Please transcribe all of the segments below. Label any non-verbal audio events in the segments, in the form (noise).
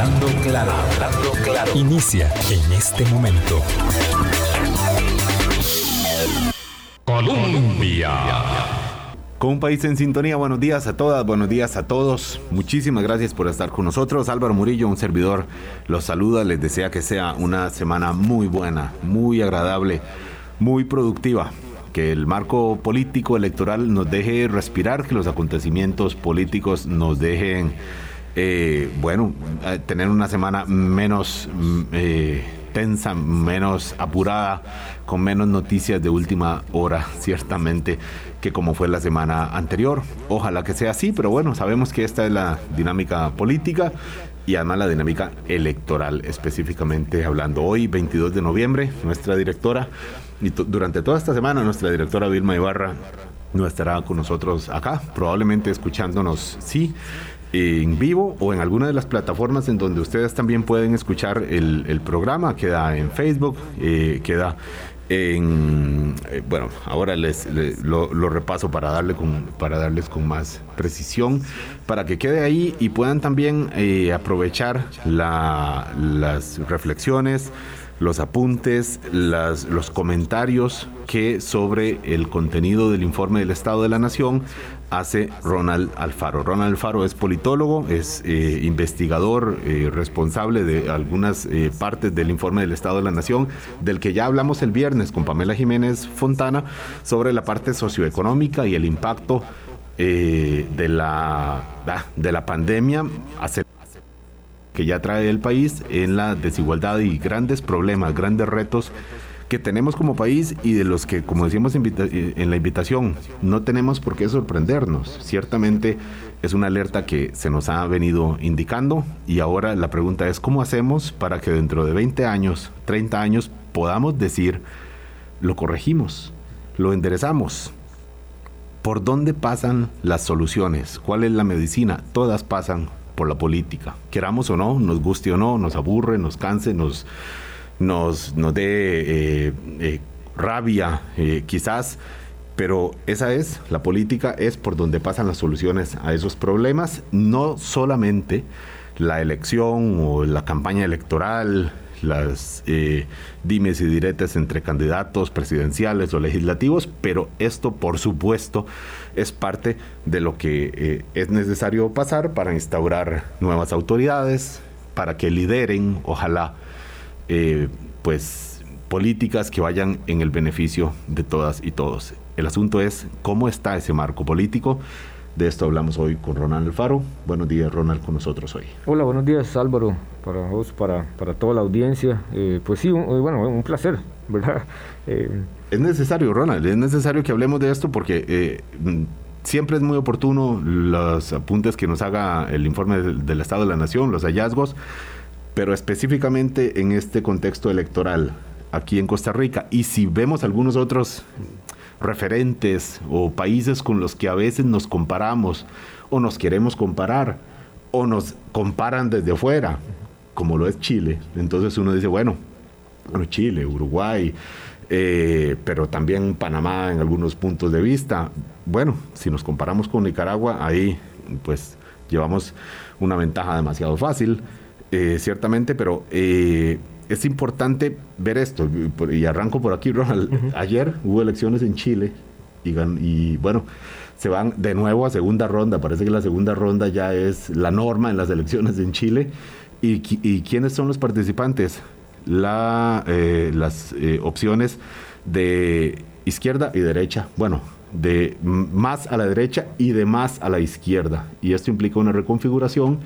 Hablando claro, hablando claro. Inicia en este momento. Colombia. Con un país en sintonía, buenos días a todas, buenos días a todos. Muchísimas gracias por estar con nosotros. Álvaro Murillo, un servidor, los saluda, les desea que sea una semana muy buena, muy agradable, muy productiva. Que el marco político electoral nos deje respirar, que los acontecimientos políticos nos dejen, eh, bueno, eh, tener una semana menos... mm, eh, tensa, menos apurada, con menos noticias de última hora, (laughs) ciertamente, que como fue la semana anterior. Ojalá que sea así, pero bueno, sabemos que esta es la dinámica política y además la dinámica electoral, específicamente hablando. Hoy, 22 de noviembre, nuestra directora, y durante toda esta semana, nuestra directora Vilma Ibarra no estará con nosotros acá, probablemente escuchándonos, sí, en vivo o en alguna de las plataformas en donde ustedes también pueden escuchar el, el programa. Queda en Facebook, eh, queda en... eh, bueno, ahora les, le- lo, lo repaso para, darle con, para darles con más precisión, para que quede ahí y puedan también eh, aprovechar la- las reflexiones, los apuntes, las- los comentarios que sobre el contenido del informe del Estado de la Nación hace Ronald Alfaro. Ronald Alfaro es politólogo, es eh, investigador eh, responsable de algunas eh, partes del informe del Estado de la Nación, del que ya hablamos el viernes con Pamela Jiménez Fontana sobre la parte socioeconómica y el impacto de, la, ah, de la pandemia hace que ya trae el país en la desigualdad y grandes problemas, grandes retos que tenemos como país y de los que, como decíamos eh, en la invitación, no tenemos por qué sorprendernos. Ciertamente es una alerta que se nos ha venido indicando y ahora la pregunta es cómo hacemos para que dentro de 20 años, 30 años, podamos decir, lo corregimos, lo enderezamos, ¿Por dónde pasan las soluciones? ¿Cuál es la medicina? Todas pasan la política. Queramos o no, nos guste o no, nos aburre, nos canse, nos, nos, nos dé eh, eh, rabia, eh, quizás. Pero esa es, la política es por donde pasan las soluciones a esos problemas, no solamente la elección o la campaña electoral, las dimes y diretes entre candidatos presidenciales o legislativos, pero esto por supuesto es parte de lo que eh, es necesario pasar para instaurar nuevas autoridades, para que lideren, ojalá, eh, pues políticas que vayan en el beneficio de todas y todos. El asunto es cómo está ese marco político. De esto hablamos hoy con Ronald Alfaro. Buenos días, Ronald, con nosotros hoy. Hola, buenos días Álvaro, para vos, para, para toda la audiencia. Eh, pues sí, bueno, un placer, Eh, Es necesario, Ronald, es necesario que hablemos de esto porque eh, siempre es muy oportuno los apuntes que nos haga el informe del, del Estado de la Nación, los hallazgos, pero específicamente en este contexto electoral aquí en Costa Rica. Y si vemos algunos otros referentes o países con los que a veces nos comparamos o nos queremos comparar o nos comparan desde afuera, como lo es Chile, entonces uno dice, bueno, bueno, Chile, Uruguay, eh, pero también Panamá en algunos puntos de vista. Bueno, si nos comparamos con Nicaragua, ahí pues llevamos una ventaja demasiado fácil, eh, ciertamente, pero eh, es importante ver esto. Y arranco por aquí, Ronald. Ayer hubo elecciones en Chile y, bueno, se van de nuevo a segunda ronda. Parece que la segunda ronda ya es la norma en las elecciones en Chile. ¿Y, y quiénes son los participantes? Eh, las eh, opciones de izquierda y derecha. Bueno, de más a la derecha y de más a la izquierda. Y esto implica una reconfiguración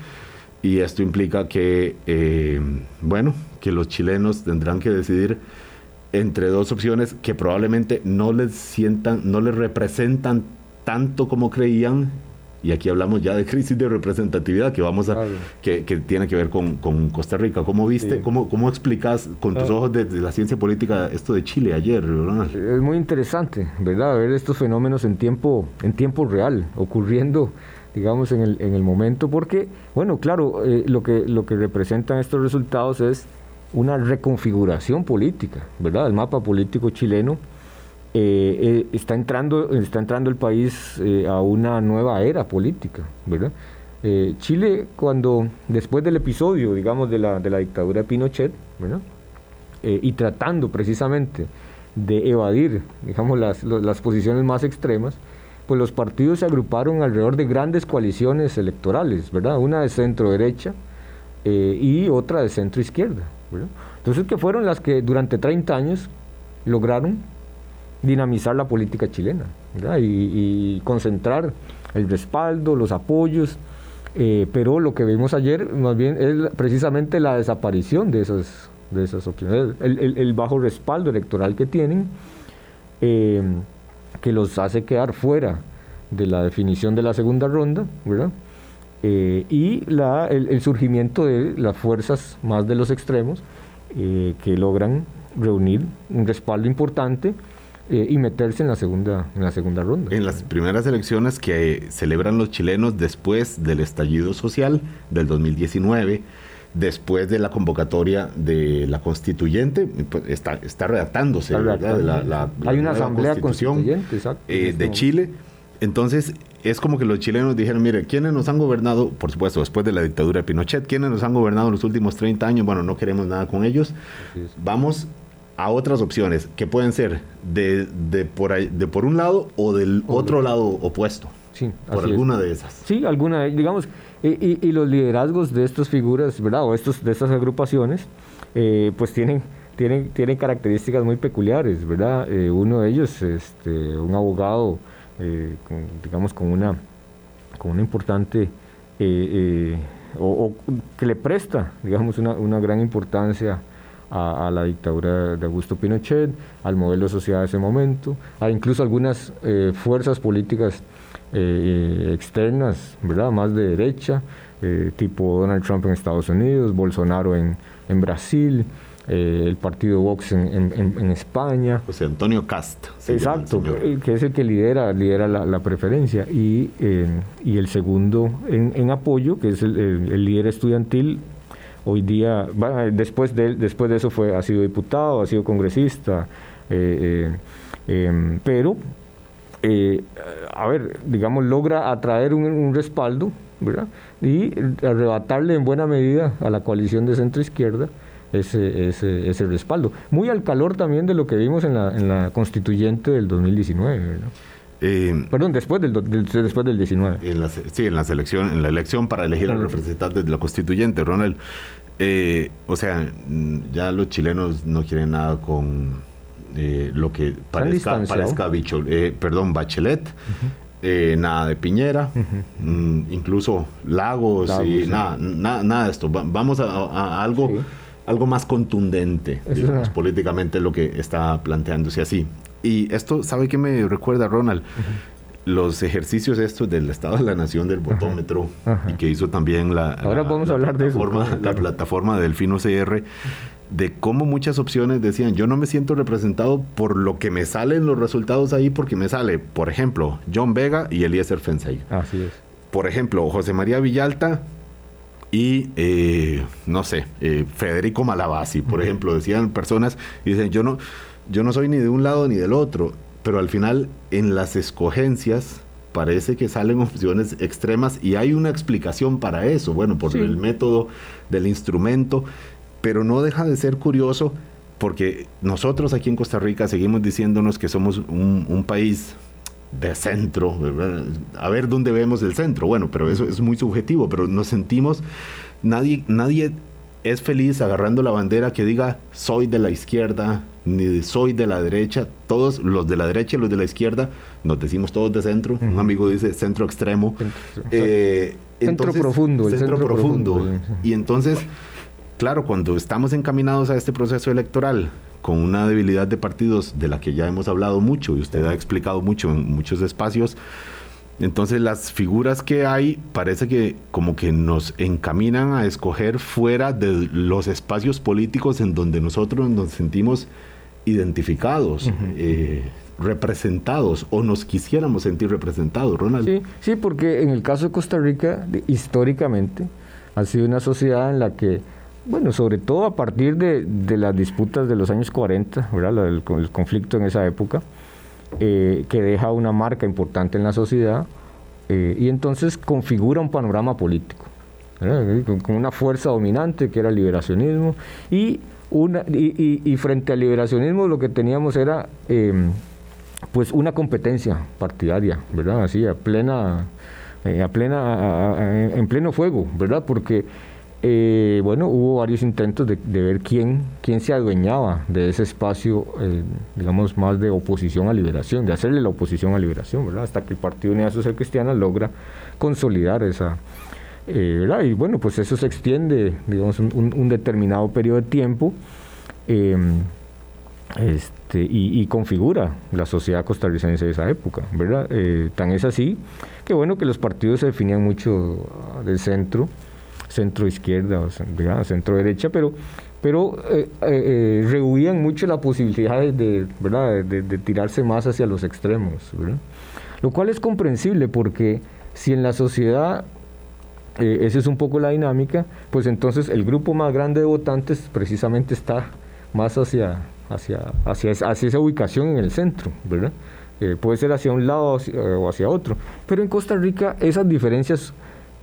y esto implica que, eh, bueno, que los chilenos tendrán que decidir entre dos opciones que probablemente no les sientan, no les representan tanto como creían. Y aquí hablamos ya de crisis de representatividad que vamos a, Claro. que, que tiene que ver con, con Costa Rica. ¿Cómo viste, Sí. cómo, cómo explicas con tus Ah. ojos de, de la ciencia política esto de Chile ayer, Ronald? es muy interesante, ¿verdad? Ver estos fenómenos en tiempo, en tiempo real, ocurriendo, digamos, en el, en el momento, porque, bueno, claro, eh, lo, que, lo que representan estos resultados es una reconfiguración política, ¿verdad? El mapa político chileno eh, eh, está, entrando, está entrando el país eh, a una nueva era política, ¿verdad? Chile, cuando después del episodio, digamos, de la, de la dictadura de Pinochet, eh, y tratando precisamente de evadir, digamos, las, las posiciones más extremas, pues los partidos se agruparon alrededor de grandes coaliciones electorales, ¿verdad? Una de centro derecha y otra de centro izquierda, Entonces, que fueron las que durante 30 años lograron dinamizar la política chilena y, concentrar el respaldo, los apoyos, eh, pero lo que vimos ayer más bien es precisamente la desaparición de esas, de esas opciones, el, bajo respaldo electoral que tienen, eh, que los hace quedar fuera de la definición de la segunda ronda, eh, y la, el, surgimiento de las fuerzas más de los extremos que logran reunir un respaldo importante eh, y meterse en la segunda en la segunda ronda. En las primeras elecciones que celebran los chilenos después del estallido social del 2019, después de la convocatoria de la constituyente, pues, está, está redactándose la, Hay una asamblea constituyente eh, de Chile. Entonces, es como que los chilenos dijeron, mire, ¿quiénes nos han gobernado? Por supuesto, después de la dictadura de Pinochet, ¿quiénes nos han gobernado en los últimos 30 años? Bueno, no queremos nada con ellos. Vamos a otras opciones que pueden ser de, de, por, ahí, de por un lado o del otro lado opuesto. Sí, por alguna de esas. Sí, alguna, digamos, y, y, los liderazgos de estas figuras, ¿verdad? O estos, de estas agrupaciones, eh, pues tienen, tienen, tienen características muy peculiares, ¿verdad? Eh, uno de ellos, este, un abogado, eh, digamos, con una, con una importante, o, o, que le presta, digamos, una, una gran importancia a, la dictadura de Augusto Pinochet, al modelo de sociedad de ese momento, a incluso algunas eh, fuerzas políticas eh, externas, ¿verdad? más de derecha, eh, tipo Donald Trump en Estados Unidos, Bolsonaro en, en Brasil, el partido Vox en, en, España. José Antonio Cast. Exacto, que es el que lidera, lidera la, preferencia. Y, y, el segundo en, apoyo, que es el, el líder estudiantil hoy día, después de, después de eso fue, ha sido diputado, ha sido congresista, eh, eh, em, pero, eh, a ver, digamos, logra atraer un, respaldo, ¿verdad? Y arrebatarle en buena medida a la coalición de centro-izquierda ese, ese, ese, respaldo. Muy al calor también de lo que vimos en la, en la constituyente del 2019, Perdón, después del, después del 19. sí, en la selección, en la elección para elegir a los representantes de la constituyente, Ronald. Eh, o sea, ya los chilenos no quieren nada con eh, lo que parezca, parezca bicho, eh, perdón, Bachelet. nada de Piñera, mm, incluso Lagos, y nada, nada, de esto. vamos a, algo, algo más contundente, digamos, políticamente lo que está planteándose así. Y esto, ¿sabe qué me recuerda, Ronald? Los ejercicios estos del Estado de la Nación del botómetro y que hizo también la, Ahora vamos a hablar de eso. la plataforma del Fino CR de cómo muchas opciones decían, yo no me siento representado por lo que me salen los resultados ahí, porque me sale, por ejemplo, John Vega y Eliezer Fensei. Así es. Por ejemplo, José María Villalta y, eh, no sé, eh, Federico Malabasi, por ejemplo, decían personas, y dicen, yo no, yo no soy ni de un lado ni del otro, pero al final en las escogencias parece que salen (laughs) opciones extremas y hay una explicación para eso, bueno, por el método del instrumento, pero no deja de ser curioso porque nosotros aquí en Costa Rica seguimos diciéndonos que somos un, país de centro, a ver dónde vemos el centro, bueno, pero eso es muy subjetivo, pero nos sentimos, nadie, nadie es feliz agarrando la bandera que diga soy de la izquierda, ni soy de la derecha. Todos los de la derecha y los de la izquierda nos decimos todos de centro. Un amigo dice centro extremo. Eh, centro profundo. centro, profundo. Y entonces, claro, cuando estamos encaminados a este proceso electoral con una debilidad de partidos de la que ya hemos hablado mucho y usted ha explicado mucho en muchos espacios, entonces las figuras que hay parece que como que nos encaminan a escoger fuera de los espacios políticos en donde nosotros nos sentimos identificados, eh, representados o nos quisiéramos sentir representados, Ronald. Sí, sí, porque en el caso de Costa Rica, históricamente, ha sido una sociedad en la que, bueno, sobre todo a partir de, las disputas de los años 40, ¿verdad? El, conflicto en esa época, eh, que deja una marca importante en la sociedad, eh, y entonces configura un panorama político, con, una fuerza dominante que era el liberacionismo, y, una, y, frente al liberacionismo lo que teníamos era em, pues una competencia partidaria, ¿verdad? Así, a plena, eh, a plena, en pleno fuego, ¿verdad? Porque eh, bueno, hubo varios intentos de, ver quién, quién se adueñaba de ese espacio, eh, digamos, más de oposición a liberación, de hacerle la oposición a liberación, ¿verdad? Hasta que el Partido Unidad Social Cristiana logra consolidar esa, eh, ¿verdad? Y bueno, pues eso se extiende, digamos, un, determinado periodo de tiempo em, este, y, y, configura la sociedad costarricense de esa época, ¿verdad? tan es así que bueno que los partidos se definían mucho del centro, centro izquierda o centro derecha, pero, pero eh, eh, eh, rehuían mucho la posibilidad de, tirarse más hacia los extremos, lo cual es comprensible porque si en la sociedad esa es un poco la dinámica, pues entonces el grupo más grande de votantes precisamente está más hacia, hacia, hacia, hacia esa ubicación en el centro, ¿verdad? puede ser hacia un lado o hacia otro. Pero en Costa Rica esas diferencias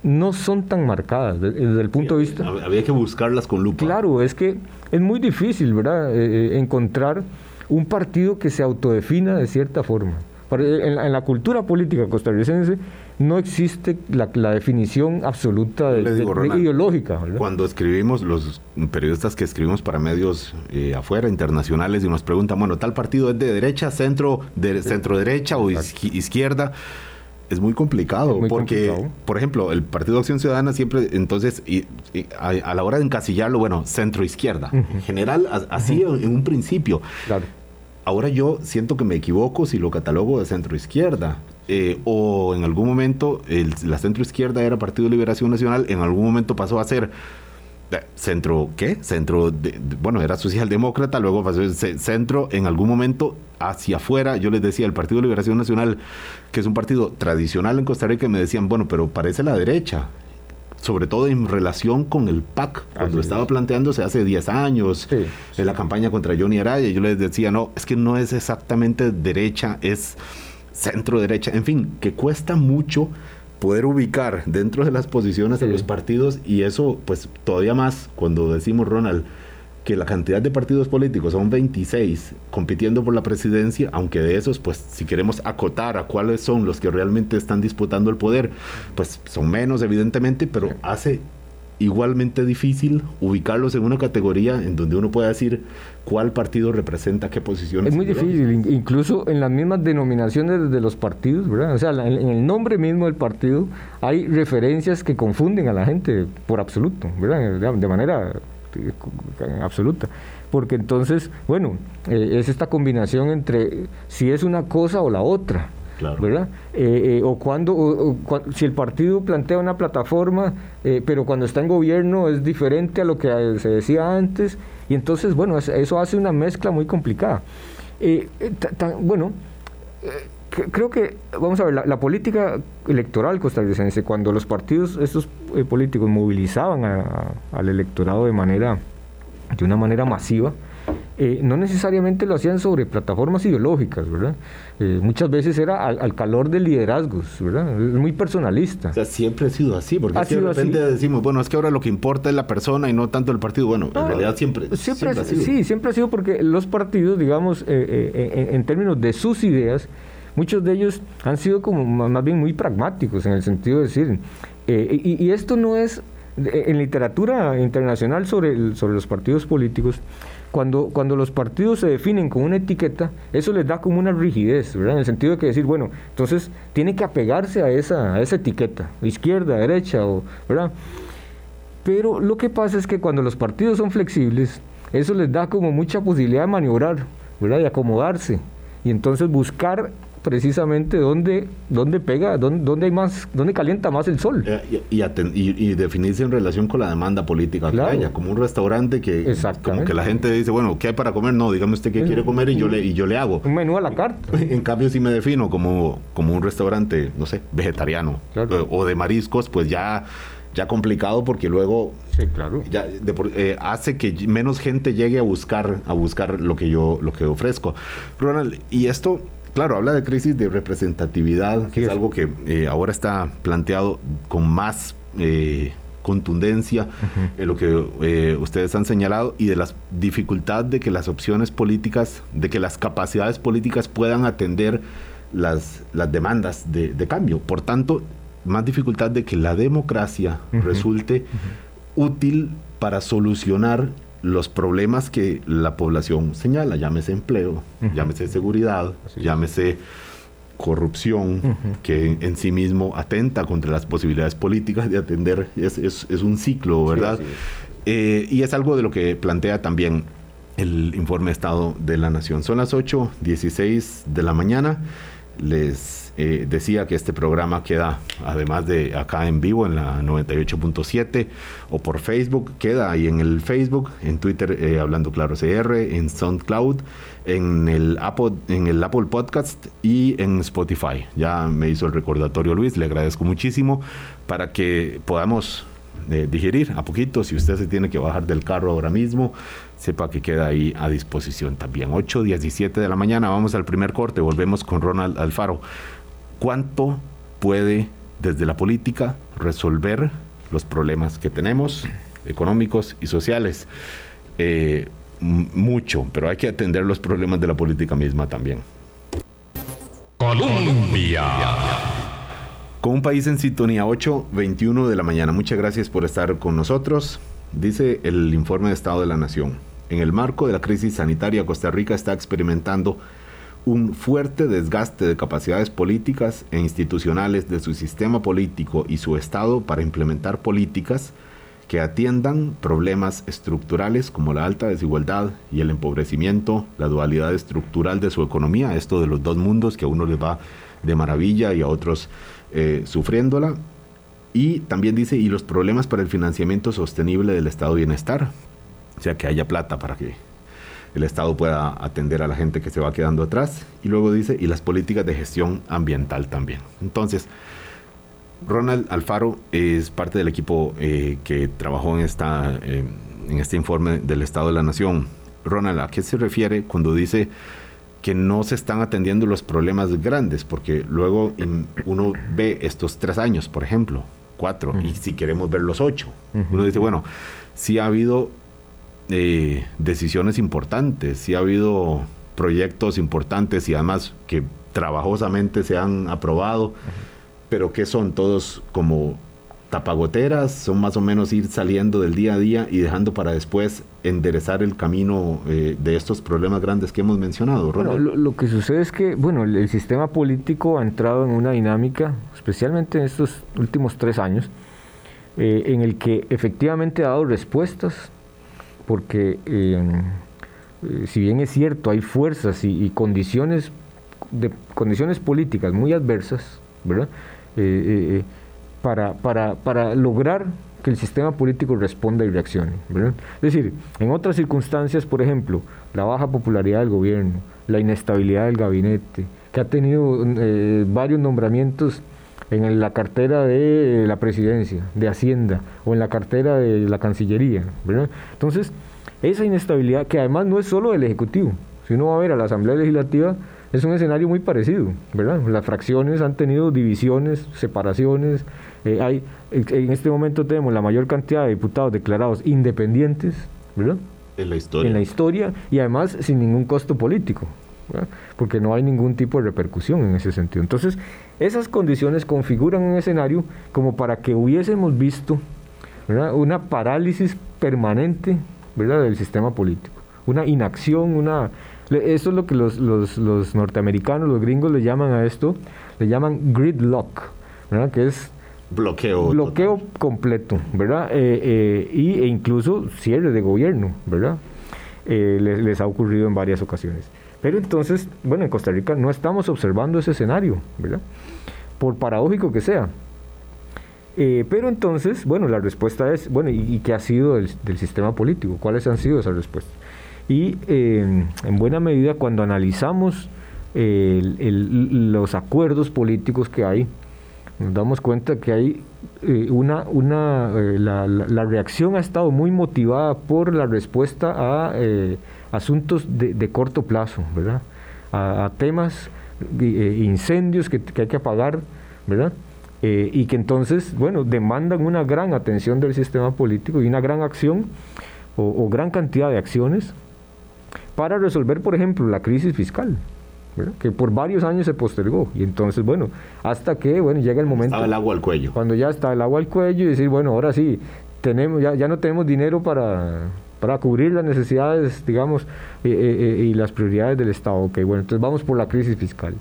no son tan marcadas desde el punto de vista... Había que buscarlas con lupa. Claro, es que es muy difícil, ¿verdad?, eh, eh, encontrar un partido que se autodefina de cierta forma. En la, cultura política costarricense no existe la, definición absoluta de, ideológica. Cuando escribimos, los periodistas que escribimos para medios eh, afuera, internacionales, y nos preguntan, bueno, tal partido es de derecha, centro, de centro derecha o izquierda es muy complicado porque, por ejemplo, el Partido de Acción Ciudadana siempre, entonces, y, a, la hora de encasillarlo, bueno, centro izquierda, en general, así en, un principio. Ahora yo siento que me equivoco si lo catalogo de centro izquierda. Eh, o en algún momento la centro izquierda era Partido de Liberación Nacional, en algún momento pasó a ser centro, ¿qué? Centro, de, bueno, era socialdemócrata, luego pasó centro en algún momento hacia afuera. Yo les decía, el Partido de Liberación Nacional, que es un partido tradicional en Costa Rica, me decían, bueno, pero parece la derecha. Sobre todo en relación con el PAC, cuando estaba planteándose hace 10 años, en la campaña contra Johnny Araya, yo les decía, no, es que no es exactamente derecha, es centro derecha, en fin, que cuesta mucho poder ubicar dentro de las posiciones de los partidos y eso pues todavía más cuando decimos Ronald que la cantidad de partidos políticos son 26 compitiendo por la presidencia, aunque de esos, pues si queremos acotar a cuáles son los que realmente están disputando el poder, pues son menos evidentemente, pero hace igualmente difícil ubicarlos en una categoría en donde uno pueda decir cuál partido representa qué posición. Es muy difícil, incluso en las mismas denominaciones de los partidos, ¿verdad? O sea, en el nombre mismo del partido hay referencias que confunden a la gente por absoluto, ¿verdad? De manera eh, absoluta. Porque entonces, bueno, eh, es esta combinación entre si es una cosa o la otra. ¿Verdad? Eh, o cuando, si el partido plantea una plataforma, pero cuando está en gobierno es diferente a lo que se decía antes, y entonces, bueno, eso hace una mezcla muy complicada. bueno, creo que, vamos a ver, la, política electoral costarricense, cuando los partidos, estos políticos movilizaban al electorado de manera, de una manera masiva, eh, no necesariamente lo hacían sobre plataformas ideológicas, ¿verdad? Eh, muchas veces era al, calor de liderazgos, ¿verdad? Es muy personalista. O sea, siempre ha sido así, porque de repente decimos, bueno, es que ahora lo que importa es la persona y no tanto el partido. Bueno, en realidad siempre, siempre, ha sido. Sí, siempre ha sido porque los partidos, digamos, eh, en términos de sus ideas, muchos de ellos han sido como más bien muy pragmáticos en el sentido de decir, y, esto no es en literatura internacional sobre, sobre los partidos políticos, cuando, cuando los partidos se definen con una etiqueta, eso les da como una rigidez, ¿verdad? En el sentido de que decir, bueno, entonces tiene que apegarse a esa, a esa etiqueta, izquierda, derecha, o, ¿verdad? Pero lo que pasa es que cuando los partidos son flexibles, eso les da como mucha posibilidad de maniobrar, ¿verdad? De acomodarse. Y entonces buscar precisamente dónde, dónde pega, dónde, dónde hay más, dónde calienta más el sol. Eh, y, y, definirse en relación con la demanda política que haya, como un restaurante que como que la gente dice, bueno, ¿qué hay para comer? No, dígame usted qué quiere comer y yo le, y yo le hago. Un menú a la carta. (laughs) En cambio, si me defino como, como un restaurante, no sé, vegetariano o de mariscos, pues ya ya complicado porque luego sí, claro. ya eh, hace que menos gente llegue a buscar a buscar lo que yo lo que ofrezco. Ronald, y esto Claro, habla de crisis de representatividad, que es, algo que eh, ahora está planteado con más eh, contundencia en lo que eh, ustedes han señalado y de la dificultad de que las opciones políticas, de que las capacidades políticas puedan atender las, las demandas de, cambio. Por tanto, más dificultad de que la democracia resulte útil para solucionar los problemas que la población señala, llámese empleo, llámese seguridad, llámese corrupción, que en, sí mismo atenta contra las posibilidades políticas de atender, es, es, un ciclo, ¿verdad? Eh, y es algo de lo que plantea también el informe de Estado de la Nación. Son las 8.16 de la mañana. Les eh, decía que este programa queda, además de acá en vivo en la 98.7 o por Facebook, queda ahí en el Facebook, en Twitter eh, Hablando Claro CR, en SoundCloud, en el, Apple, en el Apple Podcast y en Spotify. Ya me hizo el recordatorio Luis, le agradezco muchísimo para que podamos eh, digerir a poquito. Si usted se tiene que bajar del carro ahora mismo, sepa que queda ahí a disposición también. 8, 17 de la mañana, vamos al primer corte, volvemos con Ronald Alfaro. ¿Cuánto puede desde la política resolver los problemas que tenemos, económicos y sociales? Eh, mucho, pero hay que atender los problemas de la política misma también. Colombia. Con un país en sintonía 8, 21 de la mañana. Muchas gracias por estar con nosotros. Dice el informe de Estado de la Nación. En el marco de la crisis sanitaria, Costa Rica está experimentando un fuerte desgaste de capacidades políticas e institucionales de su sistema político y su Estado para implementar políticas que atiendan problemas estructurales como la alta desigualdad y el empobrecimiento, la dualidad estructural de su economía, esto de los dos mundos que a uno les va de maravilla y a otros eh, sufriéndola. Y también dice, y los problemas para el financiamiento sostenible del estado de bienestar, o sea, que haya plata para que el Estado pueda atender a la gente que se va quedando atrás. Y luego dice, y las políticas de gestión ambiental también. Entonces, Ronald Alfaro es parte del equipo eh, que trabajó en, esta, eh, en este informe del Estado de la Nación. Ronald, ¿a qué se refiere cuando dice que no se están atendiendo los problemas grandes? Porque luego uno ve estos tres años, por ejemplo, cuatro, y si queremos ver los ocho, uno dice, bueno, sí ha habido eh, decisiones importantes, sí ha habido proyectos importantes y además que trabajosamente se han aprobado pero que son todos como tapagoteras, son más o menos ir saliendo del día a día y dejando para después enderezar el camino eh, de estos problemas grandes que hemos mencionado. Bueno, lo, que sucede es que, bueno, el, sistema político ha entrado en una dinámica, especialmente en estos últimos tres años, eh, en el que efectivamente ha dado respuestas, porque eh, si bien es cierto, hay fuerzas y, condiciones, de, condiciones políticas muy adversas. Eh, eh, eh, para, para, para lograr que el sistema político responda y reaccione. Es decir, en otras circunstancias, por ejemplo, la baja popularidad del gobierno, la inestabilidad del gabinete, que ha tenido varios nombramientos en la cartera de la presidencia, de Hacienda o en la cartera de la Cancillería. Entonces, esa inestabilidad, que además no es solo del Ejecutivo, si uno va a ver a la Asamblea Legislativa, es un escenario muy parecido, ¿verdad? Las fracciones han tenido divisiones, separaciones. Eh, hay, en este momento tenemos la mayor cantidad de diputados declarados independientes, ¿verdad? En la historia. En la historia y además sin ningún costo político, porque no hay ningún tipo de repercusión en ese sentido. Entonces, esas condiciones configuran un escenario como para que hubiésemos visto una parálisis permanente ¿verdad? del sistema político, una inacción, una eso es lo que los, los, norteamericanos, los gringos le llaman a esto, le llaman gridlock, ¿verdad? Que es bloqueo bloqueo completo, ¿verdad? Eh, eh, y, e incluso cierre de gobierno, ¿verdad? Eh, les, ha ocurrido en varias ocasiones. Pero entonces, bueno, en Costa Rica no estamos observando ese escenario, ¿verdad? Por paradójico que sea. pero entonces, bueno, la respuesta es, bueno, ¿y, qué ha sido del, sistema político? ¿Cuáles han sido esas respuestas? Y eh, en buena medida cuando analizamos los acuerdos políticos que hay, nos damos cuenta que hay eh, una, una eh, la, reacción ha estado muy motivada por la respuesta a asuntos de, de, corto plazo, ¿verdad? A, temas eh, incendios que, hay que apagar, ¿verdad? Eh, y que entonces, bueno, demandan una gran atención del sistema político y una gran acción o, gran cantidad de acciones para resolver, por ejemplo, la crisis fiscal, que por varios años se postergó. Y entonces, bueno, hasta que, bueno, llega el momento... Estaba el agua al cuello. Cuando ya está el agua al cuello y decir, bueno, ahora sí, tenemos, ya, ya no tenemos dinero para, para cubrir las necesidades, digamos, y las prioridades del Estado. Ok, bueno, entonces vamos por la crisis fiscal.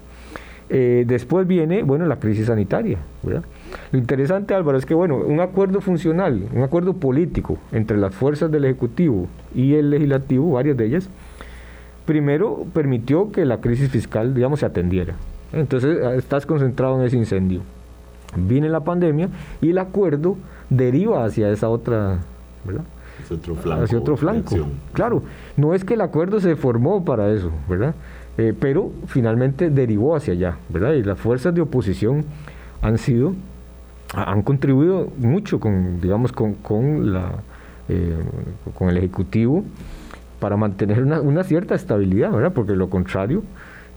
Eh, después viene, bueno, la crisis sanitaria. Lo interesante, Álvaro, es que, bueno, un acuerdo funcional, un acuerdo político entre las fuerzas del Ejecutivo y el Legislativo, varias de ellas, primero permitió que la crisis fiscal, digamos, se atendiera. Entonces, ah, estás concentrado en ese incendio. Viene la pandemia y el acuerdo deriva hacia esa otra, ¿verdad? Hacia otro flanco. Claro, no es que el acuerdo se formó para eso, ¿verdad? Eh, pero finalmente derivó hacia allá, ¿verdad? Y las fuerzas de oposición han sido, han contribuido mucho con, digamos, con, con la, eh, con el Ejecutivo para mantener una, una, cierta estabilidad, ¿verdad? Porque lo contrario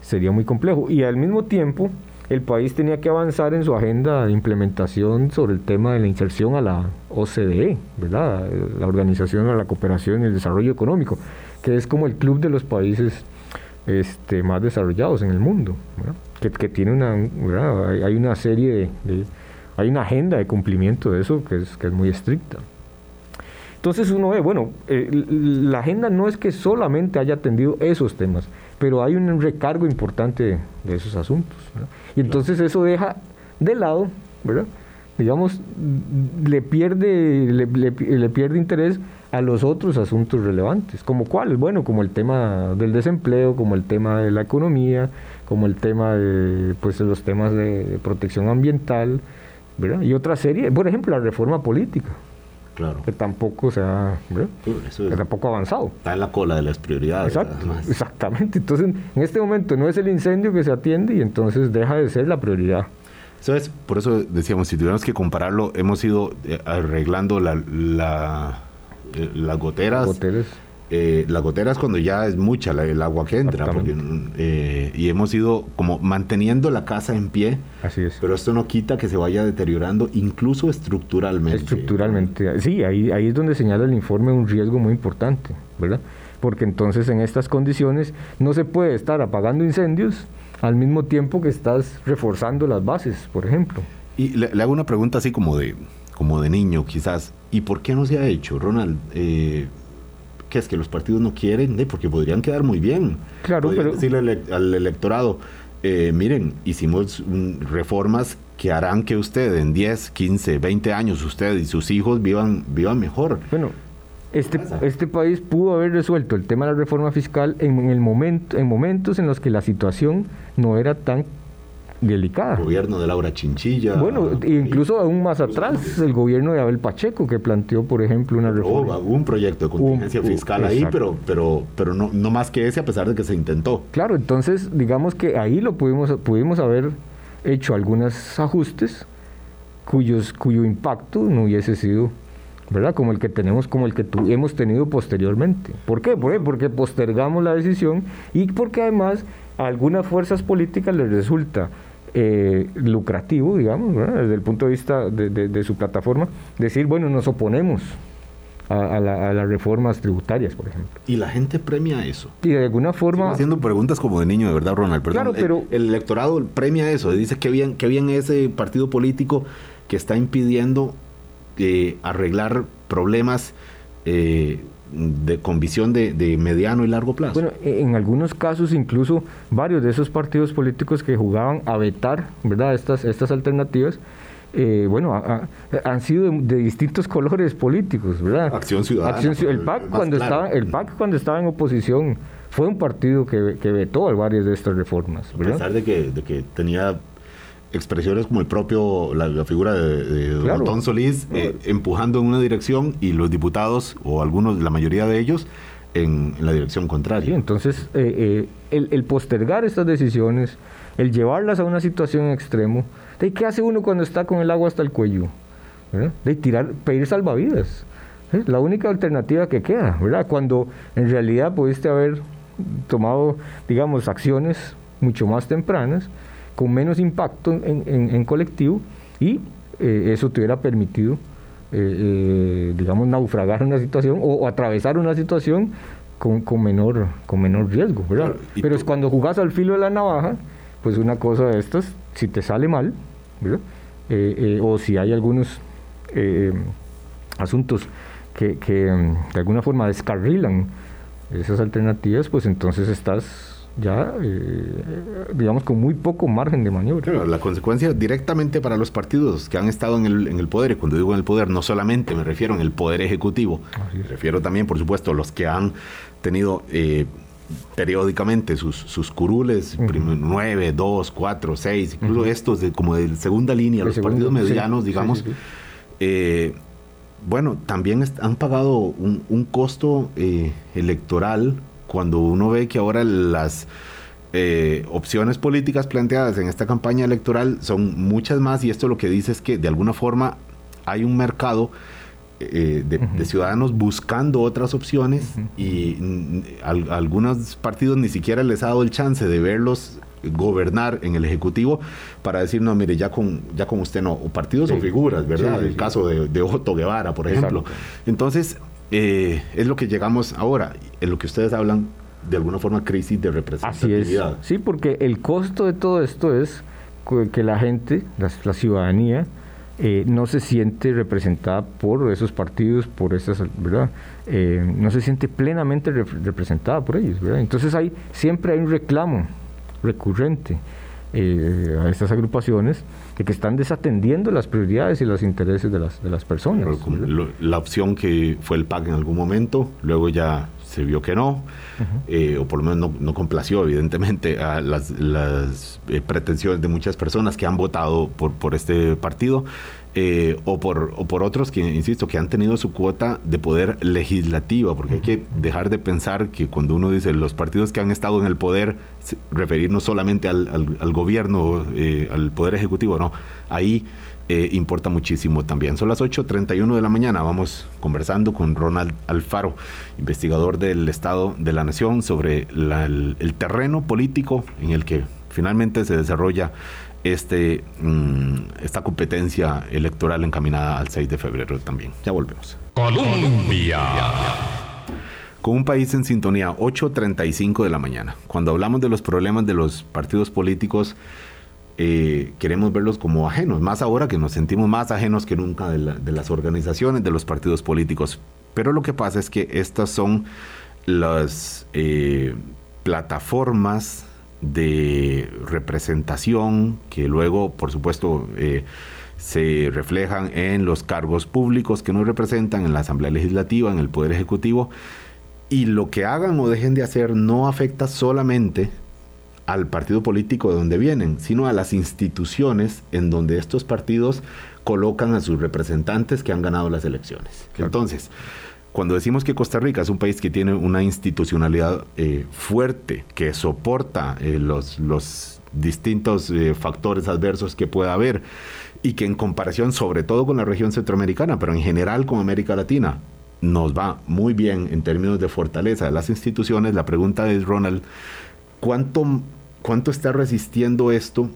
sería muy complejo. Y al mismo tiempo, el país tenía que avanzar en su agenda de implementación sobre el tema de la inserción a la OCDE, ¿verdad? La Organización de la Cooperación y el Desarrollo Económico, que es como el club de los países este, más desarrollados en el mundo, que, que, tiene una, hay una serie de, hay una agenda de cumplimiento de eso que es, que es muy estricta. Entonces uno ve, bueno, eh, la agenda no es que solamente haya atendido esos temas, pero hay un recargo importante de, esos asuntos. Y entonces eso deja de lado, ¿verdad? digamos, le pierde, le, le pierde interés a los otros asuntos relevantes, como cuáles, bueno, como el tema del desempleo, como el tema de la economía, como el tema de pues los temas de, protección ambiental, ¿verdad? Y otra serie, por ejemplo, la reforma política. Claro. Que tampoco se ha, que tampoco avanzado. Está en la cola de las prioridades. exactamente. Entonces, en este momento no es el incendio que se atiende y entonces deja de ser la prioridad. ¿Sabes? Por eso decíamos, si tuviéramos que compararlo, hemos ido eh, arreglando la, la eh, las goteras. Eh, las goteras cuando ya es mucha el agua que entra. Eh, y hemos ido como manteniendo la casa en pie. Así es. Pero esto no quita que se vaya deteriorando, incluso estructuralmente. Estructuralmente. Sí, ahí, ahí es donde señala el informe un riesgo muy importante, ¿verdad? Porque entonces en estas condiciones no se puede estar apagando incendios al mismo tiempo que estás reforzando las bases, por ejemplo. Y le, le hago una pregunta así como de, como de niño, quizás. ¿Y por qué no se ha hecho, Ronald? Eh, ¿Qué es que los partidos no quieren? porque podrían quedar muy bien. Claro, pero... decirle al electorado, eh, miren, hicimos reformas que harán que usted en 10, 15, 20 años, usted y sus hijos vivan, vivan mejor. Bueno, este, este país pudo haber resuelto el tema de la reforma fiscal en, el momento, en momentos en los que la situación no era tan delicada. El gobierno de Laura Chinchilla. Bueno, incluso aún más atrás, el gobierno de Abel Pacheco, que planteó, por ejemplo, una reforma. Hubo un proyecto de contingencia fiscal ahí, pero, pero, pero no, no más que ese, a pesar de que se intentó. Claro, entonces, digamos que ahí lo pudimos, pudimos haber hecho algunos ajustes cuyos, cuyo impacto no hubiese sido ¿verdad? Como el que tenemos, como el que hemos tenido posteriormente. ¿Por qué? Porque postergamos la decisión y porque además a algunas fuerzas políticas les resulta eh, lucrativo, digamos, desde el punto de vista de, su plataforma, decir, bueno, nos oponemos a, las reformas tributarias, por ejemplo. Y la gente premia eso. Y de alguna forma... haciendo preguntas como de niño, de verdad, Ronald. Perdón, pero... El, electorado premia eso, dice que bien, que bien ese partido político que está impidiendo eh, arreglar problemas eh, de, con visión de, mediano y largo plazo. Bueno, e, en algunos casos incluso varios de esos partidos políticos que jugaban a vetar ¿verdad? Estas, estas alternativas, eh, bueno, han sido de, distintos colores políticos, ¿verdad? Acción Ciudadana. el PAC cuando estaba, el PAC cuando estaba en oposición fue un partido que, que vetó varias de estas reformas, A pesar de que, de que tenía expresiones como el propio, la, figura de, de Solís eh, empujando en una dirección y los diputados, o algunos, la mayoría de ellos, en, la dirección contraria. entonces, eh, eh, el, postergar estas decisiones, el llevarlas a una situación extremo, ¿de qué hace uno cuando está con el agua hasta el cuello? De tirar, pedir salvavidas. Es la única alternativa que queda, ¿verdad? Cuando en realidad pudiste haber tomado, digamos, acciones mucho más tempranas, con menos impacto en, colectivo y eh, eso te hubiera permitido, eh, digamos, naufragar una situación o, atravesar una situación con, menor, con menor riesgo, ¿verdad? Pero es cuando jugás al filo de la navaja, pues una cosa de estas, si te sale mal, ¿verdad? o si hay algunos asuntos que, mm, de alguna forma descarrilan esas alternativas, pues entonces estás ya, eh, digamos, con muy poco margen de maniobra. la consecuencia directamente para los partidos que han estado en el, en el poder, y cuando digo en el poder, no solamente me refiero en el poder ejecutivo, me refiero también, por supuesto, a los que han tenido eh, periódicamente sus, sus curules, nueve, dos, cuatro, seis, incluso estos de, como de segunda línea, los partidos medianos, digamos. Eh, bueno, también han pagado un, costo eh, electoral cuando uno ve que ahora las eh, opciones políticas planteadas en esta campaña electoral son muchas más y esto lo que dice es que de alguna forma hay un mercado eh, de, ciudadanos buscando otras opciones y algunos partidos ni siquiera les ha dado el chance de verlos gobernar en el Ejecutivo para decir, no, mire, ya con, ya con usted no, o partidos o figuras, ¿verdad? el caso de, Otto Guevara, por ejemplo. Entonces, eh, es lo que llegamos ahora, en lo que ustedes hablan, de alguna forma, crisis de representatividad. Así es. Sí, porque el costo de todo esto es que la gente, la, ciudadanía, eh, no se siente representada por esos partidos, por esas, ¿verdad? Eh, no se siente plenamente representada por ellos, ¿verdad? Entonces hay, siempre hay un reclamo recurrente eh, a estas agrupaciones de que están desatendiendo las prioridades y los intereses de las, de las personas. la opción que fue el PAC en algún momento, luego ya se vio que no, eh, o por lo menos no, complació evidentemente a las, eh, pretensiones de muchas personas que han votado por, por este partido. Eh, o, por, o por otros que, insisto, que han tenido su cuota de poder legislativa, porque hay que dejar de pensar que cuando uno dice los partidos que han estado en el poder, referirnos solamente al, al, gobierno, al poder ejecutivo, no, ahí eh, importa muchísimo también. Son las 8.31 de la mañana, vamos conversando con Ronald Alfaro, investigador del Estado de la Nación, sobre el, terreno político en el que finalmente se desarrolla este, mm, esta competencia electoral encaminada al 6 de febrero también. Ya volvemos. Colombia. Con un país en sintonía, 8.35 de la mañana. Cuando hablamos de los problemas de los partidos políticos, eh, queremos verlos como ajenos, más ahora que nos sentimos más ajenos que nunca de, las organizaciones, de los partidos políticos. Pero lo que pasa es que estas son las eh, plataformas de representación que luego, por supuesto, eh, se reflejan en los cargos públicos que nos representan, en la Asamblea Legislativa, en el Poder Ejecutivo. Y lo que hagan o dejen de hacer no afecta solamente al partido político de donde vienen, sino a las instituciones en donde estos partidos colocan a sus representantes que han ganado las elecciones. Entonces, cuando decimos que Costa Rica es un país que tiene una institucionalidad eh, fuerte, que soporta eh, los, los, distintos eh, factores adversos que pueda haber, y que en comparación sobre todo con la región centroamericana, pero en general con América Latina, nos va muy bien en términos de fortaleza de las instituciones, la pregunta es, Ronald, ¿cuánto ¿Cuánto está resistiendo esto?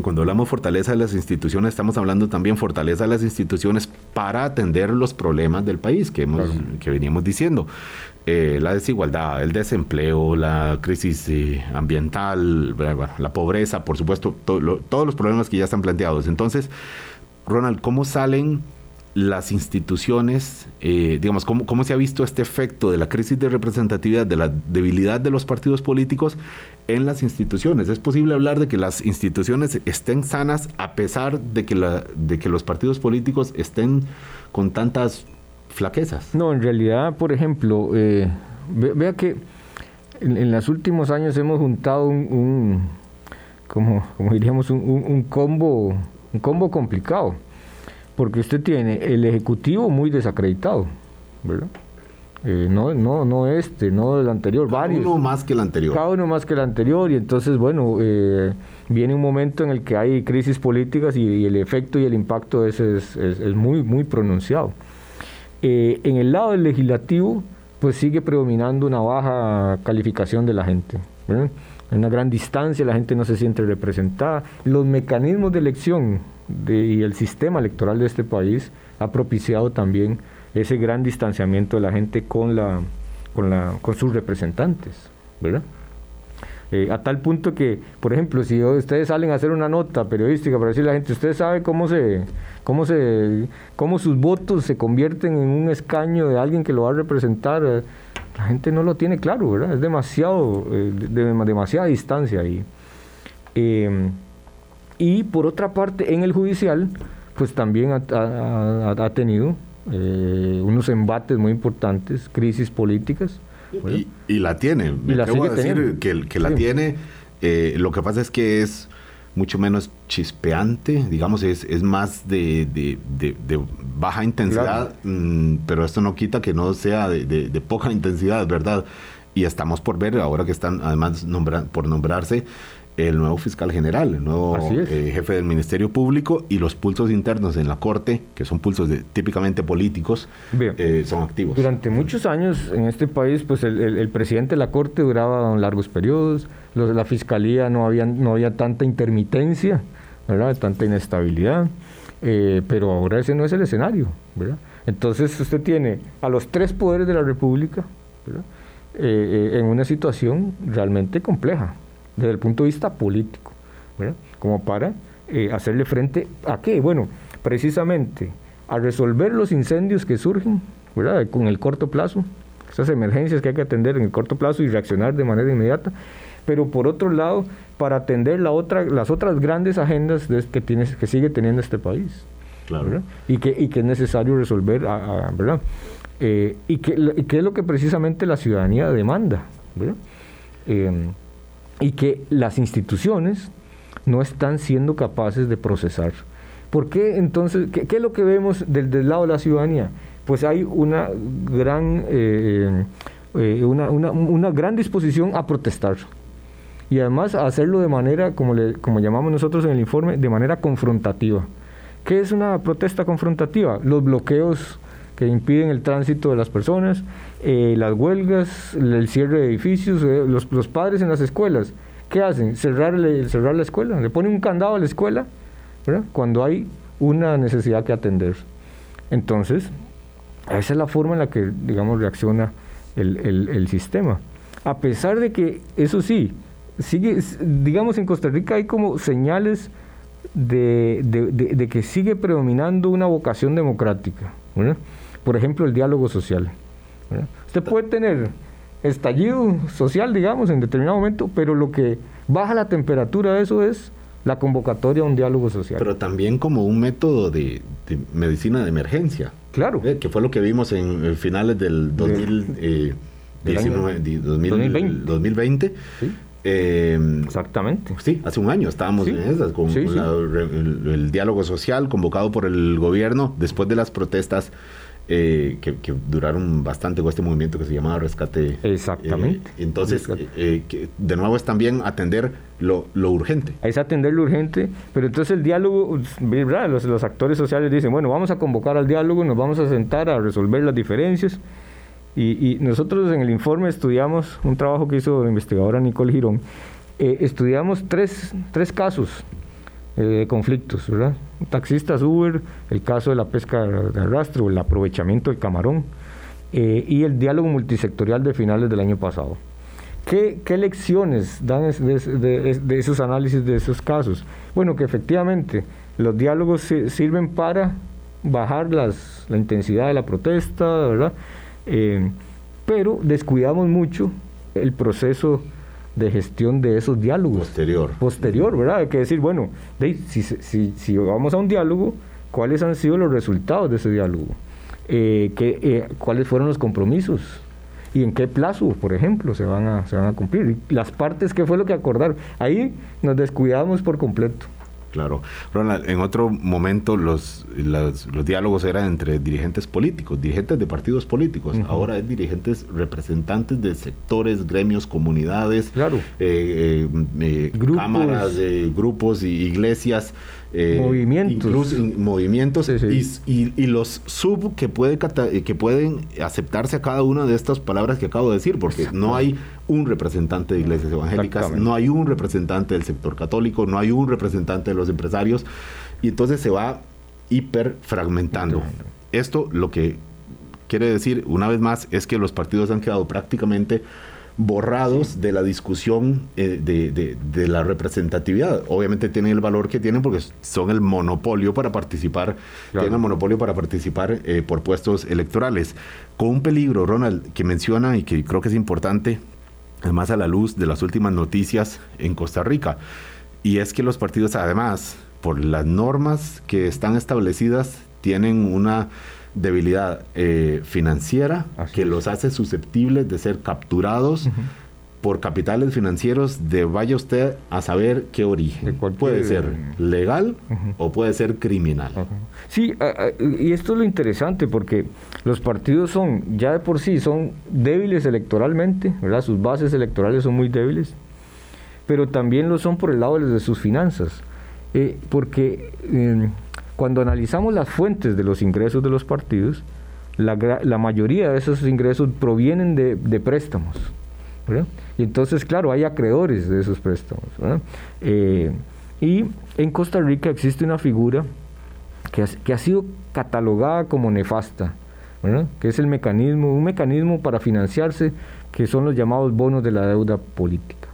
Cuando hablamos fortaleza de las instituciones, estamos hablando también fortaleza de las instituciones para atender los problemas del país que, hemos, que veníamos diciendo. Eh, la desigualdad, el desempleo, la crisis eh, ambiental, la pobreza, por supuesto, todos los problemas que ya están planteados. Entonces, Ronald, ¿cómo salen las instituciones, eh, digamos, ¿cómo, ¿cómo se ha visto este efecto de la crisis de representatividad, de la debilidad de los partidos políticos en las instituciones. Es posible hablar de que las instituciones estén sanas a pesar de que, la, de que los partidos políticos estén con tantas flaquezas. No, en realidad, por ejemplo, eh, vea que en, los últimos años hemos juntado un, como, como, diríamos, un, un, combo, un combo complicado, porque usted tiene el ejecutivo muy desacreditado, ¿verdad? Eh, no, no, no este, no el anterior, cada varios. uno más que el anterior. Cada uno más que el anterior, y entonces, bueno, eh, viene un momento en el que hay crisis políticas y, el efecto y el impacto de ese es, muy, muy pronunciado. Eh, en el lado del legislativo, pues sigue predominando una baja calificación de la gente. hay una gran distancia, la gente no se siente representada. Los mecanismos de elección y el sistema electoral de este país ha propiciado también ese gran distanciamiento de la gente con, la, con, la, con sus representantes, ¿verdad? Eh, a tal punto que, por ejemplo, si ustedes salen a hacer una nota periodística para decirle a la gente, usted sabe cómo se, cómo se, cómo sus votos se convierten en un escaño de alguien que lo va a representar, eh, la gente no lo tiene claro, ¿verdad? Es demasiado, eh, de, demasiada distancia ahí. Y por otra parte, en el judicial, pues también ha, tenido unos embates muy importantes, crisis políticas, y, la tiene. Me y decir que, que la tiene. Eh, lo que pasa es que es mucho menos chispeante, digamos, es, es más de, de, baja intensidad, mm, pero esto no quita que no sea de, poca (laughs) intensidad, ¿verdad? Y estamos por ver, ahora que están además por nombrarse, el nuevo fiscal general, el nuevo eh, jefe del Ministerio Público y los pulsos internos en la Corte, que son pulsos típicamente políticos, eh, son activos. Durante muchos años en este país, pues el, presidente de la Corte duraba largos periodos, los, la Fiscalía no había, no había tanta intermitencia, ¿verdad? tanta inestabilidad, eh, pero ahora ese no es el escenario. ¿verdad? Entonces usted tiene a los tres poderes de la República en una situación realmente compleja desde el punto de vista político, como para eh, hacerle frente a qué? Bueno, precisamente a resolver los incendios que surgen ¿verdad? con el corto plazo, esas emergencias que hay que atender en el corto plazo y reaccionar de manera inmediata, pero por otro lado, para atender la otra, las otras grandes agendas que, tiene, que sigue teniendo este país. Claro. Y, que, y que es necesario resolver, ¿verdad? Eh, y, que, es lo que precisamente la ciudadanía demanda. ¿verdad? Eh, y que las instituciones no están siendo capaces de procesar. ¿Por qué entonces, qué, es lo que vemos del, lado de la ciudadanía? Pues hay una gran, eh, eh, una, una, una, gran disposición a protestar y además a hacerlo de manera, como, le, como llamamos nosotros en el informe, de manera confrontativa. ¿Qué es una protesta confrontativa? Los bloqueos que impiden el tránsito de las personas, eh, las huelgas, el cierre de edificios, eh, los, padres en las escuelas. ¿Qué hacen? Cerrar, la escuela, le ponen un candado a la escuela cuando hay una necesidad que atender. Entonces, esa es la forma en la que, digamos, reacciona el, sistema. A pesar de que, eso sí, sigue, digamos, en Costa Rica hay como señales de, que sigue predominando una vocación democrática. por ejemplo, el diálogo social. Usted puede tener estallido social, digamos, en determinado momento, pero lo que baja la temperatura de eso es la convocatoria a un diálogo social. Pero también como un método de, medicina de emergencia. Claro. Eh, que fue lo que vimos en, finales del 2019, 2020. 2020. Exactamente. Sí, hace un año estábamos en esas, con, el, diálogo social convocado por el gobierno después de las protestas eh, que, duraron bastante con este movimiento que se llamaba Rescate. Exactamente. Eh, entonces, eh, de nuevo es también atender lo, urgente. Es atender lo urgente, pero entonces el diálogo, Los, los actores sociales dicen, bueno, vamos a convocar al diálogo, nos vamos a sentar a resolver las diferencias. Y, nosotros en el informe estudiamos un trabajo que hizo la investigadora Nicole Girón, estudiamos tres, tres casos eh, conflictos, ¿verdad? Taxistas Uber, el caso de la pesca de arrastre el aprovechamiento del camarón eh, y el diálogo multisectorial de finales del año pasado. ¿Qué, lecciones dan de, esos análisis de esos casos? Bueno, que efectivamente los diálogos sirven para bajar las, la intensidad de la protesta, ¿verdad? Eh, pero descuidamos mucho el proceso de gestión de esos diálogos. Posterior. Posterior, ¿verdad? Hay que decir, bueno, si, si, si vamos a un diálogo, ¿cuáles han sido los resultados de ese diálogo? Eh, eh, ¿Cuáles fueron los compromisos? ¿Y en qué plazo, por ejemplo, se van a, se van a cumplir? las partes, ¿qué fue lo que acordaron? Ahí nos descuidamos por completo. Claro. Ronald, en otro momento los, los, diálogos eran entre dirigentes políticos, dirigentes de partidos políticos. Ahora es dirigentes representantes de sectores, gremios, comunidades, claro. Eh, eh, eh, cámaras, grupos y iglesias. eh, movimientos. Incluso movimientos Y, los sub que, puede, que pueden aceptarse a cada una de estas palabras que acabo de decir, porque no hay un representante de iglesias evangélicas, no hay un representante del sector católico, no hay un representante de los empresarios, y entonces se va hiper fragmentando. Esto lo que quiere decir, una vez más, es que los partidos han quedado prácticamente borrados de la discusión eh, de, la representatividad. Obviamente tienen el valor que tienen porque son el monopolio para participar, tienen el monopolio para participar eh, por puestos electorales. Con un peligro, Ronald, que menciona y que creo que es importante, además a la luz de las últimas noticias en Costa Rica, y es que los partidos además, por las normas que están establecidas, tienen una debilidad eh, financiera que los hace susceptibles de ser capturados por capitales financieros de vaya usted a saber qué origen. Puede ser legal o puede ser criminal. Sí, y esto es lo interesante porque los partidos son, ya de por sí, son débiles electoralmente, ¿verdad? Sus bases electorales son muy débiles, pero también lo son por el lado de sus finanzas. Eh, porque em, cuando analizamos las fuentes de los ingresos de los partidos, la, mayoría de esos ingresos provienen de, préstamos. Y entonces, claro, hay acreedores de esos préstamos. Eh, y en Costa Rica existe una figura que ha, sido catalogada como nefasta, que es el mecanismo, un mecanismo para financiarse, que son los llamados bonos de la deuda política.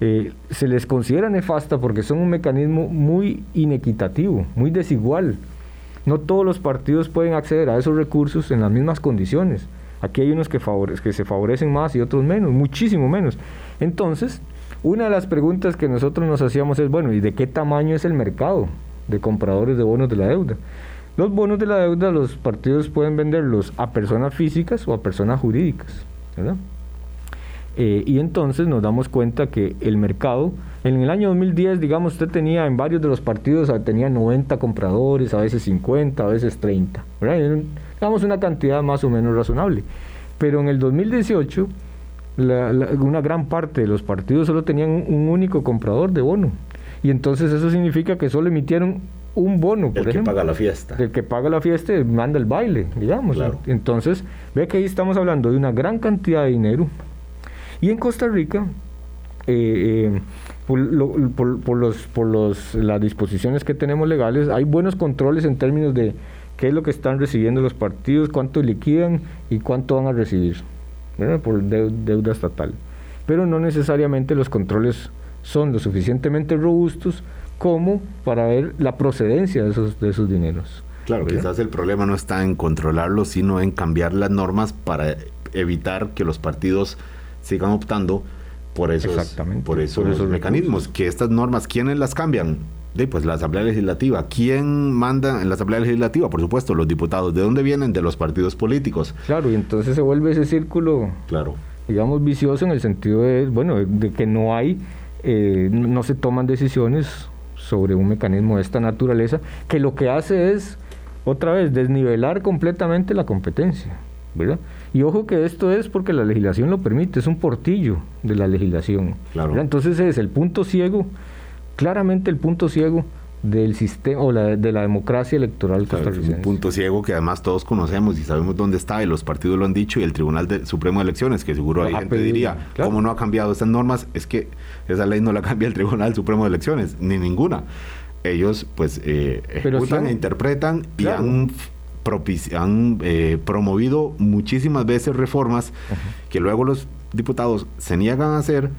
Eh, se les considera nefasta porque son un mecanismo muy inequitativo, muy desigual. No todos los partidos pueden acceder a esos recursos en las mismas condiciones. Aquí hay unos que, se favorecen más y otros menos, muchísimo menos. Entonces, una de las preguntas que nosotros nos hacíamos es, bueno, ¿y de qué tamaño es el mercado de compradores de bonos de la deuda? Los bonos de la deuda los partidos pueden venderlos a personas físicas o a personas jurídicas. ¿verdad? Eh, y entonces nos damos cuenta que el mercado, en el año 2010, digamos, usted tenía en varios de los partidos, ah, tenía 90 compradores, a veces 50, a veces 30, digamos una cantidad más o menos razonable. Pero en el 2018, una gran parte de los partidos solo tenían un, único comprador de bono. Y entonces eso significa que solo emitieron un bono, por el que paga la fiesta. El que paga la fiesta manda el baile, digamos. Entonces, ve que ahí estamos hablando de una gran cantidad de dinero y en Costa Rica, eh, eh, por, los, por los, las disposiciones que tenemos legales, hay buenos controles en términos de qué es lo que están recibiendo los partidos, cuánto liquidan y cuánto van a recibir por deuda estatal. Pero no necesariamente los controles son lo suficientemente robustos como para ver la procedencia de esos, de esos dineros. Claro, quizás el problema no está en controlarlo, sino en cambiar las normas para evitar que los partidos sigan optando por esos, por esos, mecanismos. Que estas normas, ¿quiénes las cambian? De, pues la Asamblea Legislativa. ¿Quién manda en la Asamblea Legislativa? Por supuesto, los diputados. ¿De dónde vienen? De los partidos políticos. Claro, y entonces se vuelve ese círculo, claro. digamos, vicioso en el sentido de, bueno, de que no hay, eh, no se toman decisiones sobre un mecanismo de esta naturaleza, que lo que hace es, otra vez, desnivelar completamente la competencia. ¿verdad? Y ojo que esto es porque la legislación lo permite, es un portillo de la legislación. Entonces es el punto ciego, claramente el punto ciego del sistema o de la democracia electoral costarricense. un punto ciego que además todos conocemos y sabemos dónde está y los partidos lo han dicho y el Tribunal Supremo de Elecciones, que seguro hay gente diría, ¿cómo no ha cambiado estas normas? Es que esa ley no la cambia el Tribunal Supremo de Elecciones, ni ninguna. Ellos pues eh, ejecutan e interpretan y han han eh, promovido muchísimas veces reformas que luego los diputados se niegan a hacer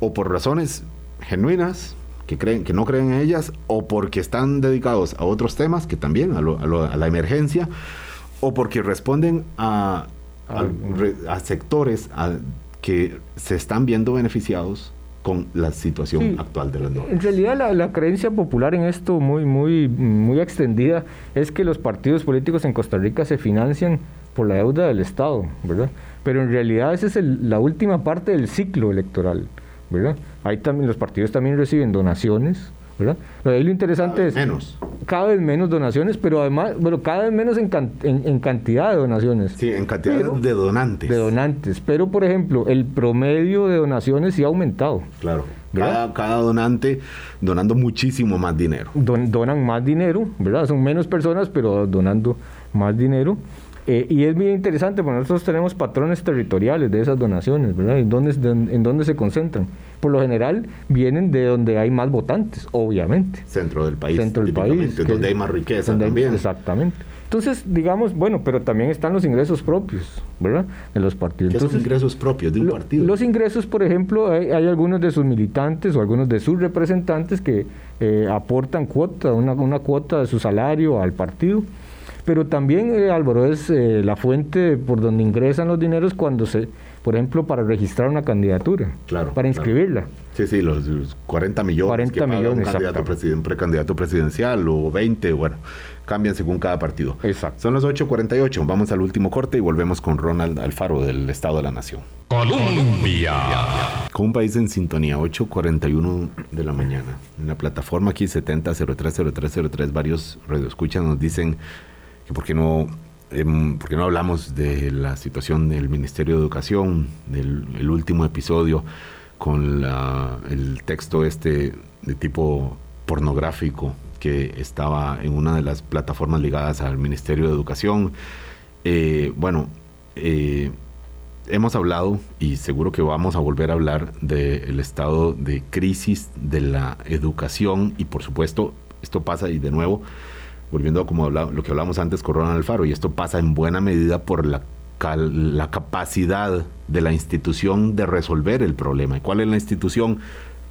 o por razones genuinas que creen que no creen en ellas o porque están dedicados a otros temas que también a, la emergencia o porque responden a, a, sectores que se están viendo beneficiados con la situación actual de las normas. En realidad la, creencia popular en esto muy, muy, muy extendida es que los partidos políticos en Costa Rica se financian por la deuda del Estado, ¿verdad? Pero en realidad esa es la última parte del ciclo electoral, ¿verdad? Ahí también los partidos también reciben donaciones, ¿verdad? Pero ahí lo interesante es menos. cada vez menos donaciones, pero además, bueno, cada vez menos en, en, cantidad de donaciones. Sí, en cantidad de donantes. De donantes, pero por ejemplo, el promedio de donaciones sí ha aumentado. Claro. Cada, cada, donante donando muchísimo más dinero. donan más dinero, ¿verdad? Son menos personas, pero donando más dinero. Eh, y es muy interesante porque nosotros tenemos patrones territoriales de esas donaciones, ¿verdad? ¿En dónde, en dónde se concentran? Por lo general vienen de donde hay más votantes, obviamente. Centro del país. Centro del país. Donde hay más riqueza también. exactamente. Entonces, digamos, bueno, pero también están los ingresos propios, ¿verdad? De los partidos. ¿Qué son ingresos propios de un partido? Los ingresos, por ejemplo, hay, algunos de sus militantes o algunos de sus representantes que eh, aportan cuota, una, una cuota de su salario al partido pero también, eh, Álvaro, es eh, la fuente por donde ingresan los dineros cuando se, por ejemplo, para registrar una candidatura, claro, para inscribirla. Sí, sí, los, 40 millones 40 que millones, un candidato precandidato presidencial o 20, bueno, cambian según cada partido. Exacto. Son las 8.48, vamos al último corte y volvemos con Ronald Alfaro del Estado de la Nación. Colombia. Con un país en sintonía, 8.41 de la mañana. En la plataforma aquí 70030303, varios radioescuchas nos dicen por qué no, em, no hablamos de la situación del Ministerio de Educación, del último episodio con el texto este de tipo pornográfico que estaba en una de las plataformas ligadas al Ministerio de Educación. Eh, bueno, eh, hemos hablado y seguro que vamos a volver a hablar del estado de crisis de la educación y por supuesto esto pasa y de nuevo volviendo a lo que hablamos antes con Ronald Alfaro, y esto pasa en buena medida por la, la capacidad de la institución de resolver el problema. ¿Y cuál es la institución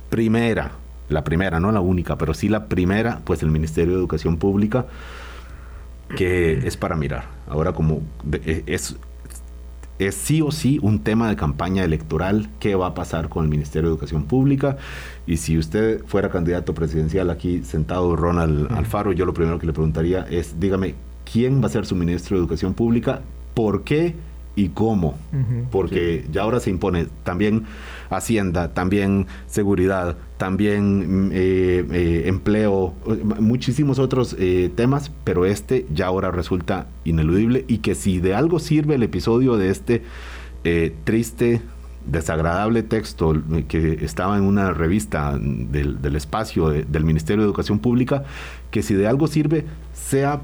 primera? La primera, no la única, pero sí la primera, pues el Ministerio de Educación Pública, que es para mirar. Ahora como e, es es sí o sí un tema de campaña electoral, qué va a pasar con el Ministerio de Educación Pública. Y si usted fuera candidato presidencial aquí sentado, Ronald Alfaro, yo lo primero que le preguntaría es, dígame, ¿quién va a ser su ministro de Educación Pública? ¿Por qué? Y cómo, porque ya ahora se impone también Hacienda, también seguridad, también eh, eh, empleo, muchísimos otros eh, temas, pero este ya ahora resulta ineludible y que si de algo sirve el episodio de este triste, desagradable texto que estaba en una revista del, del espacio del Ministerio de Educación Pública, que si de algo sirve sea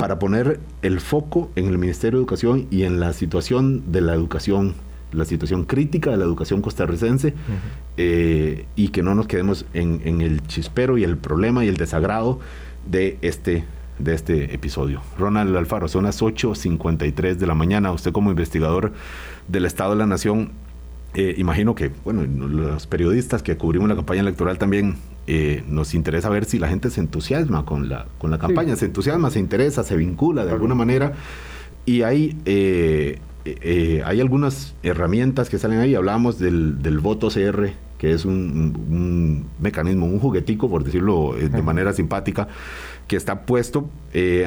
para poner el foco en el Ministerio de Educación y en la situación de la educación, la situación crítica de la educación costarricense, eh, y que no nos quedemos en, el chispero y el problema y el desagrado de este de este episodio. Ronald Alfaro, son las 8.53 de la mañana. Usted como investigador del Estado de la Nación, eh, imagino que, bueno, los periodistas que cubrimos la campaña electoral también eh, nos interesa ver si la gente se entusiasma con la, con la campaña, se entusiasma, se interesa, se vincula de alguna manera. Y hay, eh, hay algunas herramientas que salen ahí. Hablamos del, del voto CR, que es un, mecanismo, un juguetico, por decirlo de manera simpática, que está puesto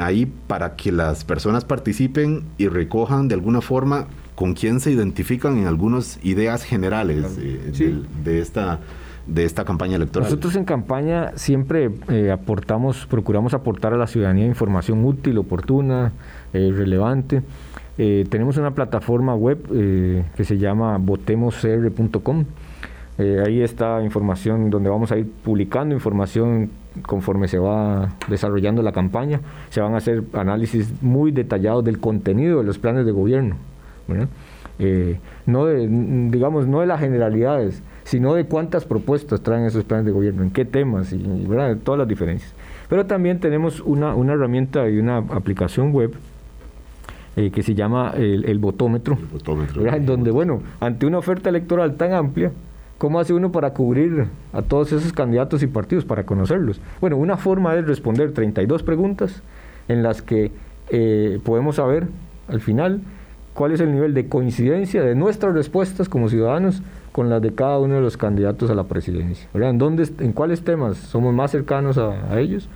ahí para que las personas participen y recojan de alguna forma con quién se identifican en algunas ideas generales de, esta de esta campaña electoral. Nosotros en campaña siempre eh, aportamos, procuramos aportar a la ciudadanía información útil, oportuna, eh, relevante. Eh, tenemos una plataforma web que se llama votemoscr.com. ahí está información donde vamos a ir publicando información conforme se va desarrollando la campaña. Se van a hacer análisis muy detallados del contenido de los planes de gobierno. Eh, no de, digamos, no de las generalidades, sino de cuántas propuestas traen esos planes de gobierno, en qué temas y, todas las diferencias. Pero también tenemos una, una herramienta y una aplicación web eh, que se llama el, votómetro, donde, bueno, ante una oferta electoral tan amplia, ¿cómo hace uno para cubrir a todos esos candidatos y partidos, para conocerlos? Bueno, una forma es responder 32 preguntas en las que eh, podemos saber al final cuál es el nivel de coincidencia de nuestras respuestas como ciudadanos con las de cada uno de los candidatos a la presidencia. ¿En, dónde, en cuáles temas somos más cercanos a, ellos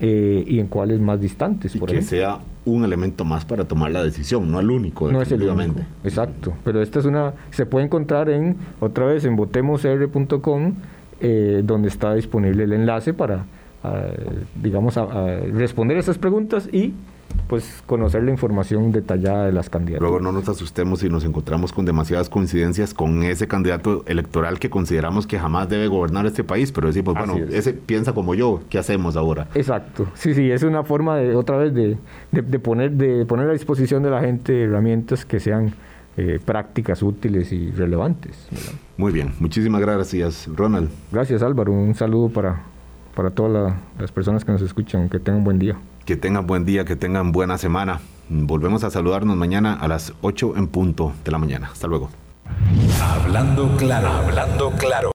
eh, y en cuáles más distantes? Y que sea un elemento más para tomar la decisión, no el único. No es el único, exacto. Pero esta es una, se puede encontrar en, otra vez, en votemosr.com, eh, donde está disponible el enlace para, digamos, a, responder esas preguntas y pues conocer la información detallada de las candidatas. Luego no nos asustemos si nos encontramos con demasiadas coincidencias con ese candidato electoral que consideramos que jamás debe gobernar este país, pero decimos, bueno, ese piensa como yo, ¿qué hacemos ahora? Exacto, sí, sí, es una forma de, otra vez, de, de, poner, de poner a disposición de la gente herramientas que sean eh, prácticas útiles y relevantes. Muy bien, muchísimas gracias, Ronald. Gracias, Álvaro, un saludo para, para todas las personas que nos escuchan, que tengan un buen día. Que tengan buen día, que tengan buena semana. Volvemos a saludarnos mañana a las 8 en punto de la mañana. Hasta luego. Hablando claro, hablando claro.